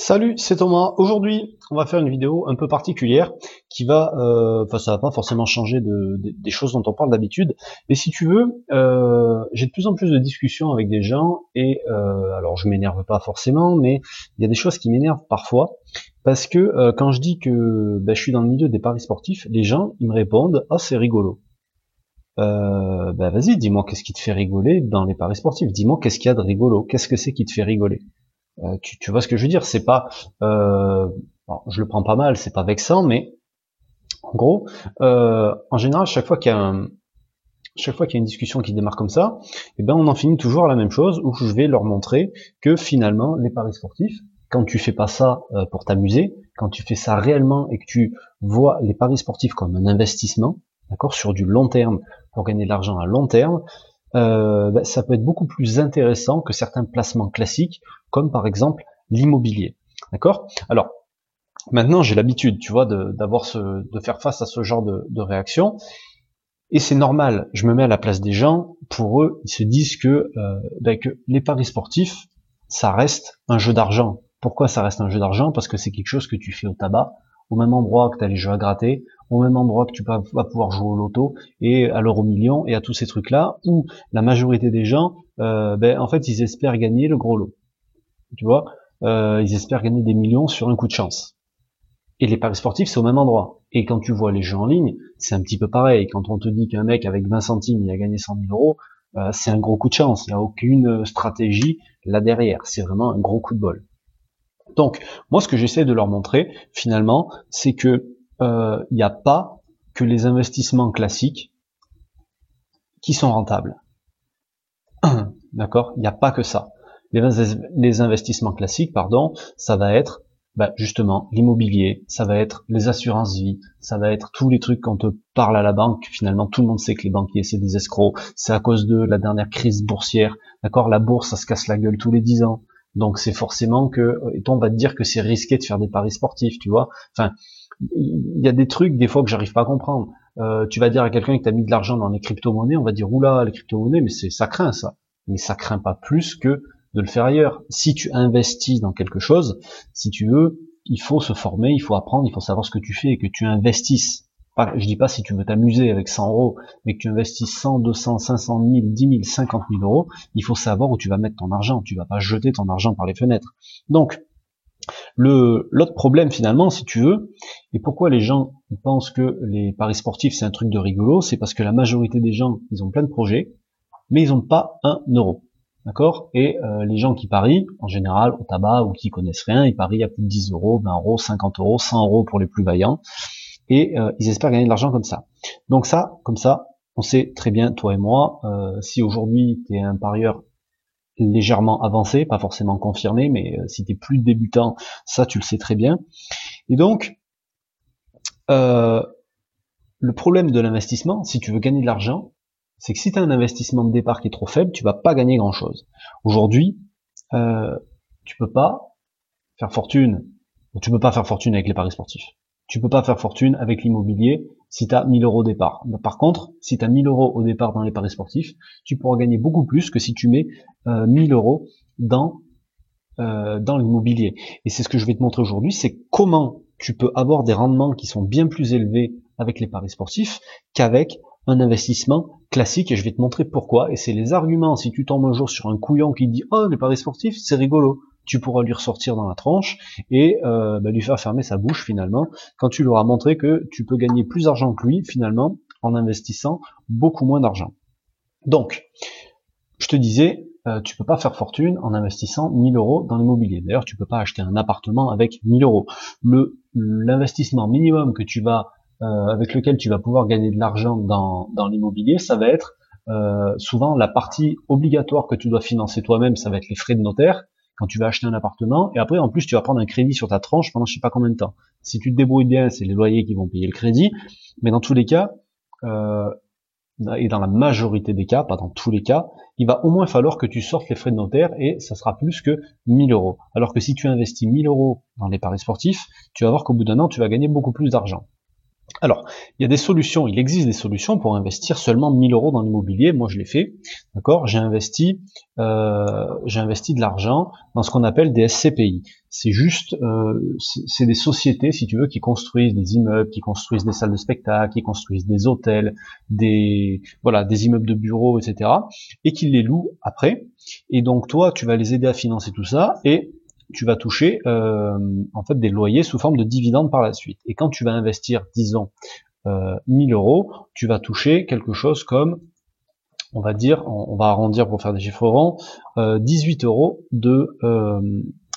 Salut, c'est Thomas. Aujourd'hui, on va faire une vidéo un peu particulière qui va, euh, enfin, ça va pas forcément changer de, des choses dont on parle d'habitude, mais si tu veux, euh, j'ai de plus en plus de discussions avec des gens et euh, alors je m'énerve pas forcément, mais il y a des choses qui m'énervent parfois parce que quand je dis que ben, je suis dans le milieu des paris sportifs, les gens ils me répondent ah c'est rigolo. Ben vas-y, dis-moi qu'est-ce qui te fait rigoler dans les paris sportifs. Dis-moi qu'est-ce qu'il y a de rigolo. Qu'est-ce que c'est qui te fait rigoler? Euh, tu, vois ce que je veux dire? C'est pas, euh, je le prends pas mal, c'est pas vexant, mais en gros, euh, en général, chaque fois qu'il y a un, chaque fois qu'il y a une discussion qui démarre comme ça, eh ben on en finit toujours à la même chose où je vais leur montrer que finalement les paris sportifs, quand tu fais pas ça pour t'amuser, quand tu fais ça réellement et que tu vois les paris sportifs comme un investissement, d'accord, sur du long terme pour gagner de l'argent à long terme, euh, ben, ça peut être beaucoup plus intéressant que certains placements classiques, comme par exemple l'immobilier. D'accord? Alors, maintenant j'ai l'habitude, tu vois, d'avoir ce, de faire face à ce genre de, de réaction. Et c'est normal, je me mets à la place des gens, pour eux, ils se disent que, euh, ben, que les paris sportifs, ça reste un jeu d'argent. Pourquoi ça reste un jeu d'argent? Parce que c'est quelque chose que tu fais au tabac, au même endroit que tu as les jeux à gratter, au même endroit que tu vas pouvoir jouer au loto et à l'euro million et à tous ces trucs-là, où la majorité des gens, euh, ben, en fait, ils espèrent gagner le gros lot. Tu vois, euh, ils espèrent gagner des millions sur un coup de chance. Et les paris sportifs, c'est au même endroit. Et quand tu vois les jeux en ligne, c'est un petit peu pareil. Quand on te dit qu'un mec avec 20 centimes, il a gagné 100 000 euros, euh, c'est un gros coup de chance. Il n'y a aucune stratégie là derrière. C'est vraiment un gros coup de bol. Donc, moi, ce que j'essaie de leur montrer, finalement, c'est que il euh, n'y a pas que les investissements classiques qui sont rentables. D'accord? Il n'y a pas que ça. Les, investissements classiques, pardon, ça va être bah, justement l'immobilier, ça va être les assurances vie, ça va être tous les trucs quand on te parle à la banque. Finalement, tout le monde sait que les banquiers c'est des escrocs. C'est à cause de la dernière crise boursière. D'accord? La bourse, ça se casse la gueule tous les dix ans. Donc c'est forcément que, et on va te dire que c'est risqué de faire des paris sportifs, tu vois. Enfin, il y a des trucs des fois que j'arrive pas à comprendre. Euh, tu vas dire à quelqu'un que tu mis de l'argent dans les crypto-monnaies, on va dire oula les crypto-monnaies, mais c'est ça craint ça. Mais ça craint pas plus que de le faire ailleurs. Si tu investis dans quelque chose, si tu veux, il faut se former, il faut apprendre, il faut savoir ce que tu fais et que tu investisses. Je dis pas si tu veux t'amuser avec 100 euros, mais que tu investisses 100, 200, 500 000, 10 000, 50 000 euros, il faut savoir où tu vas mettre ton argent. Tu vas pas jeter ton argent par les fenêtres. Donc, le l'autre problème finalement, si tu veux, et pourquoi les gens pensent que les paris sportifs c'est un truc de rigolo, c'est parce que la majorité des gens, ils ont plein de projets, mais ils n'ont pas un euro. D'accord? Et euh, les gens qui parient, en général, au tabac ou qui connaissent rien, ils parient à plus de 10 euros, 20 euros, 50 euros, 100 euros pour les plus vaillants, et euh, ils espèrent gagner de l'argent comme ça. Donc ça, comme ça, on sait très bien, toi et moi, euh, si aujourd'hui tu es un parieur légèrement avancé, pas forcément confirmé, mais euh, si tu es plus débutant, ça tu le sais très bien. Et donc, le problème de l'investissement, si tu veux gagner de l'argent, c'est que si tu as un investissement de départ qui est trop faible, tu vas pas gagner grand-chose. Aujourd'hui, tu peux pas faire fortune, tu peux pas faire fortune avec les paris sportifs. Tu peux pas faire fortune avec l'immobilier si tu as 1000 euros au départ. Par contre, si tu as 1000 euros au départ dans les paris sportifs, tu pourras gagner beaucoup plus que si tu mets euh, 1000 euros dans, euh, dans l'immobilier. Et c'est ce que je vais te montrer aujourd'hui, c'est comment tu peux avoir des rendements qui sont bien plus élevés avec les paris sportifs qu'avec un investissement classique et je vais te montrer pourquoi et c'est les arguments si tu tombes un jour sur un couillon qui dit oh les paris sportifs c'est rigolo tu pourras lui ressortir dans la tranche et euh, bah, lui faire fermer sa bouche finalement quand tu lui auras montré que tu peux gagner plus d'argent que lui finalement en investissant beaucoup moins d'argent. Donc, je te disais, euh, tu peux pas faire fortune en investissant 1000 euros dans l'immobilier. D'ailleurs, tu peux pas acheter un appartement avec 1000 euros. L'investissement minimum que tu vas euh, avec lequel tu vas pouvoir gagner de l'argent dans, dans l'immobilier, ça va être euh, souvent la partie obligatoire que tu dois financer toi-même, ça va être les frais de notaire quand tu vas acheter un appartement, et après en plus tu vas prendre un crédit sur ta tranche pendant je sais pas combien de temps. Si tu te débrouilles bien, c'est les loyers qui vont payer le crédit, mais dans tous les cas, euh, et dans la majorité des cas, pas dans tous les cas, il va au moins falloir que tu sortes les frais de notaire et ça sera plus que 1000 euros. Alors que si tu investis 1000 euros dans les paris sportifs, tu vas voir qu'au bout d'un an, tu vas gagner beaucoup plus d'argent. Alors, il y a des solutions, il existe des solutions pour investir seulement 1000 euros dans l'immobilier. Moi, je l'ai fait, d'accord? J'ai investi, euh, j'ai investi de l'argent dans ce qu'on appelle des SCPI. C'est juste, euh, c'est des sociétés, si tu veux, qui construisent des immeubles, qui construisent des salles de spectacle, qui construisent des hôtels, des voilà, des immeubles de bureaux, etc. Et qui les louent après. Et donc, toi, tu vas les aider à financer tout ça et tu vas toucher euh, en fait des loyers sous forme de dividendes par la suite. Et quand tu vas investir, disons, euh, 1000 euros, tu vas toucher quelque chose comme, on va dire, on, va arrondir pour faire des chiffres ronds, euh, 18 euros de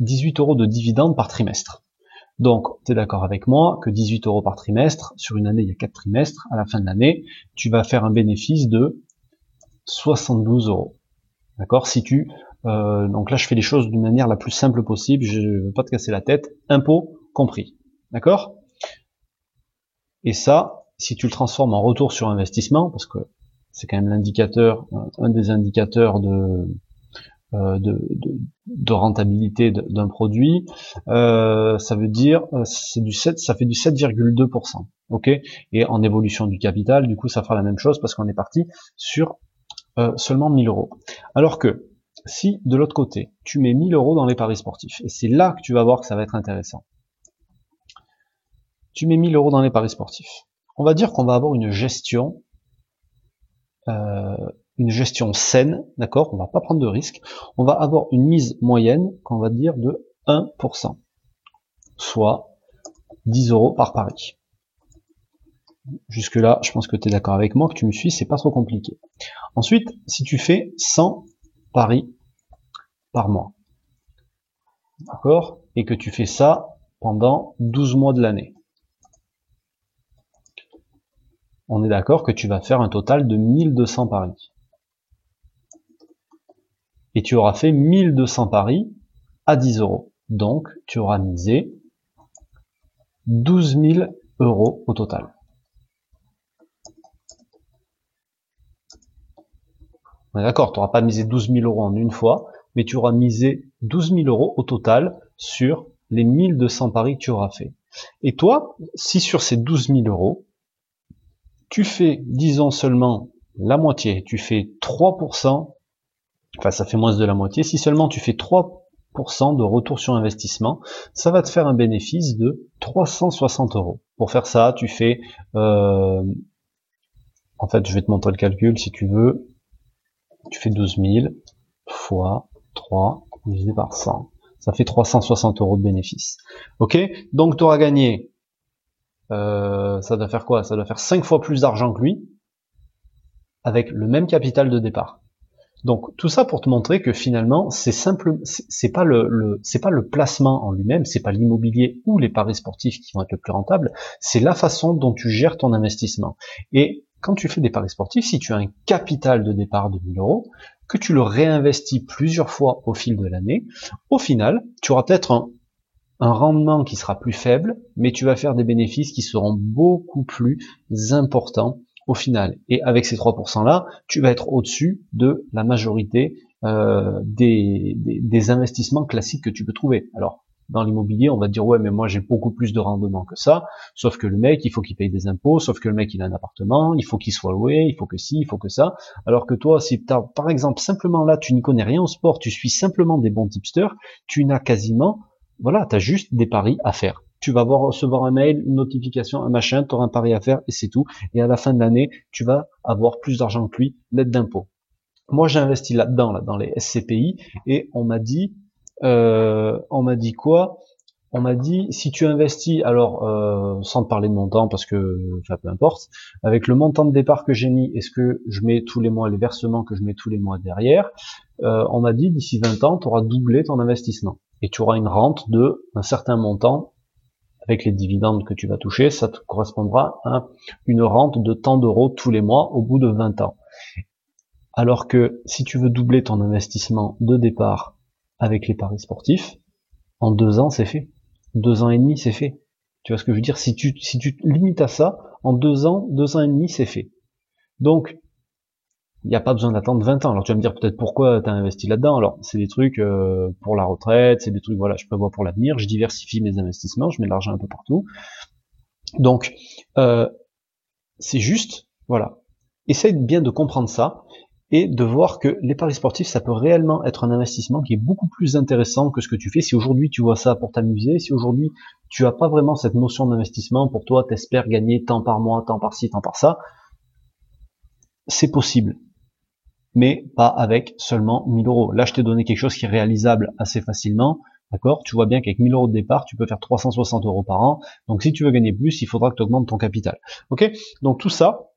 18 euh, euros de dividendes par trimestre. Donc, tu es d'accord avec moi que 18 euros par trimestre, sur une année, il y a 4 trimestres, à la fin de l'année, tu vas faire un bénéfice de 72 euros. D'accord? Si tu euh, donc là, je fais les choses d'une manière la plus simple possible. Je ne veux pas te casser la tête. Impôt compris. D'accord? Et ça, si tu le transformes en retour sur investissement, parce que c'est quand même l'indicateur, un des indicateurs de, euh, rentabilité d'un produit, euh, ça veut dire c'est du 7, ça fait du 7,2%. Ok? Et en évolution du capital, du coup, ça fera la même chose parce qu'on est parti sur seulement 1000 euros. Alors que si de l'autre côté, tu mets 1000 euros dans les paris sportifs, et c'est là que tu vas voir que ça va être intéressant. Tu mets 1000 euros dans les paris sportifs. On va dire qu'on va avoir une gestion, euh, une gestion saine, d'accord? On va pas prendre de risques. On va avoir une mise moyenne, qu'on va dire de 1%, soit 10 euros par pari. Jusque là, je pense que tu es d'accord avec moi, que tu me suis, c'est pas trop compliqué. Ensuite, si tu fais 100 paris par mois. D'accord? Et que tu fais ça pendant 12 mois de l'année. On est d'accord que tu vas faire un total de 1200 paris. Et tu auras fait 1200 paris à 10 euros. Donc, tu auras misé 12 000 euros au total. D'accord, tu n'auras pas misé 12 000 euros en une fois, mais tu auras misé 12 000 euros au total sur les 1200 paris que tu auras fait. Et toi, si sur ces 12 000 euros, tu fais, disons seulement la moitié, tu fais 3%, enfin ça fait moins de la moitié, si seulement tu fais 3% de retour sur investissement, ça va te faire un bénéfice de 360 euros. Pour faire ça, tu fais, euh, en fait je vais te montrer le calcul si tu veux, tu fais 12 000 fois 3 divisé par 100. Ça fait 360 euros de bénéfice. Ok? Donc tu auras gagné, euh, ça doit faire quoi? Ça doit faire 5 fois plus d'argent que lui, avec le même capital de départ. Donc tout ça pour te montrer que finalement c'est simple, c'est pas le, c'est pas le placement en lui-même, c'est pas l'immobilier ou les paris sportifs qui vont être le plus rentable, c'est la façon dont tu gères ton investissement. Et quand tu fais des paris sportifs, si tu as un capital de départ de 1000 euros, que tu le réinvestis plusieurs fois au fil de l'année, au final, tu auras peut-être un, rendement qui sera plus faible, mais tu vas faire des bénéfices qui seront beaucoup plus importants au final. Et avec ces 3% là, tu vas être au-dessus de la majorité euh, des, des, des, investissements classiques que tu peux trouver. Alors, dans l'immobilier, on va dire ouais mais moi j'ai beaucoup plus de rendement que ça, sauf que le mec il faut qu'il paye des impôts, sauf que le mec il a un appartement, il faut qu'il soit loué, il faut que ci, il faut que ça, alors que toi si as, par exemple simplement là tu n'y connais rien au sport, tu suis simplement des bons tipsters, tu n'as quasiment, voilà, tu as juste des paris à faire. Tu vas voir, recevoir un mail, une notification, un machin, tu auras un pari à faire et c'est tout. Et à la fin de l'année, tu vas avoir plus d'argent que lui, l'aide d'impôt. Moi j'ai investi là-dedans, là, dans les SCPI, et on m'a dit euh, on m'a dit quoi? On m'a dit si tu investis, alors euh, sans te parler de montant parce que, enfin peu importe, avec le montant de départ que j'ai mis, est-ce que je mets tous les mois les versements que je mets tous les mois derrière? Euh, On m'a dit d'ici 20 ans, tu auras doublé ton investissement. Et tu auras une rente de un certain montant avec les dividendes que tu vas toucher, ça te correspondra à une rente de tant d'euros tous les mois au bout de 20 ans. Alors que si tu veux doubler ton investissement de départ avec les paris sportifs, en deux ans, c'est fait. Deux ans et demi, c'est fait. Tu vois ce que je veux dire? Si tu si tu limites à ça, en deux ans, deux ans et demi, c'est fait. Donc, il n'y a pas besoin d'attendre 20 ans. Alors tu vas me dire peut-être pourquoi tu as investi là-dedans? Alors c'est des trucs euh, pour la retraite, c'est des trucs voilà, je prévois pour l'avenir, je diversifie mes investissements, je mets de l'argent un peu partout. Donc, euh, c'est juste, voilà. Essaye bien de comprendre ça et de voir que les paris sportifs, ça peut réellement être un investissement qui est beaucoup plus intéressant que ce que tu fais. Si aujourd'hui tu vois ça pour t'amuser, si aujourd'hui tu as pas vraiment cette notion d'investissement, pour toi, t'espères gagner tant par mois, tant par ci, tant par ça, c'est possible. Mais pas avec seulement 1000 euros. Là, je t'ai donné quelque chose qui est réalisable assez facilement. D'accord? Tu vois bien qu'avec 1000 euros de départ, tu peux faire 360 euros par an. Donc si tu veux gagner plus, il faudra que tu augmentes ton capital. Ok? Donc tout ça,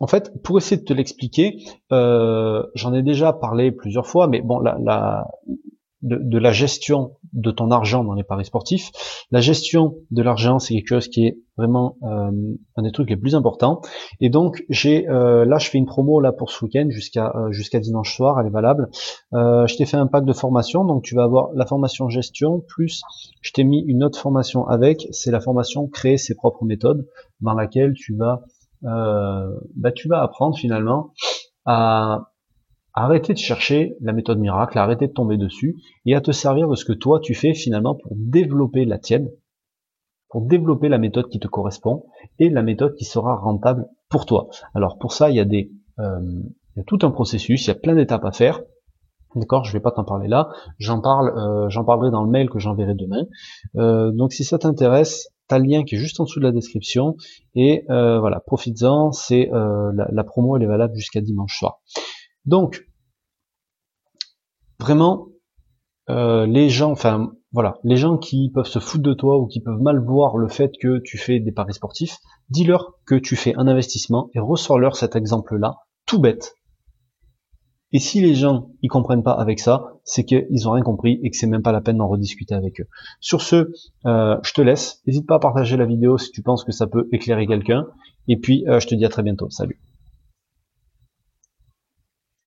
en fait, pour essayer de te l'expliquer, euh, j'en ai déjà parlé plusieurs fois, mais bon, de, la gestion de ton argent dans les paris sportifs, la gestion de l'argent, c'est quelque chose qui est vraiment euh, un des trucs les plus importants. Et donc, j'ai euh, là, je fais une promo là pour ce week-end jusqu'à jusqu'à dimanche soir, elle est valable. je t'ai fait un pack de formation, donc tu vas avoir la formation gestion plus, je t'ai mis une autre formation avec, c'est la formation créer ses propres méthodes, dans laquelle tu vas euh, bah, tu vas apprendre finalement à arrêter de chercher la méthode miracle, à arrêter de tomber dessus et à te servir de ce que toi tu fais finalement pour développer la tienne, pour développer la méthode qui te correspond et la méthode qui sera rentable pour toi. Alors pour ça, il y a des euh, il y a tout un processus, il y a plein d'étapes à faire. D'accord, je vais pas t'en parler là. J'en parle, euh, parlerai dans le mail que j'enverrai demain. Euh, donc si ça t'intéresse, t'as le lien qui est juste en dessous de la description et euh, voilà, profites-en. C'est euh, la, promo, elle est valable jusqu'à dimanche soir. Donc vraiment, euh, les gens, enfin voilà, les gens qui peuvent se foutre de toi ou qui peuvent mal voir le fait que tu fais des paris sportifs, dis-leur que tu fais un investissement et ressors-leur cet exemple-là, tout bête, et si les gens ils comprennent pas avec ça, c'est qu'ils ont rien compris et que c'est même pas la peine d'en rediscuter avec eux. Sur ce, euh, je te laisse. N'hésite pas à partager la vidéo si tu penses que ça peut éclairer quelqu'un. Et puis, euh, je te dis à très bientôt. Salut.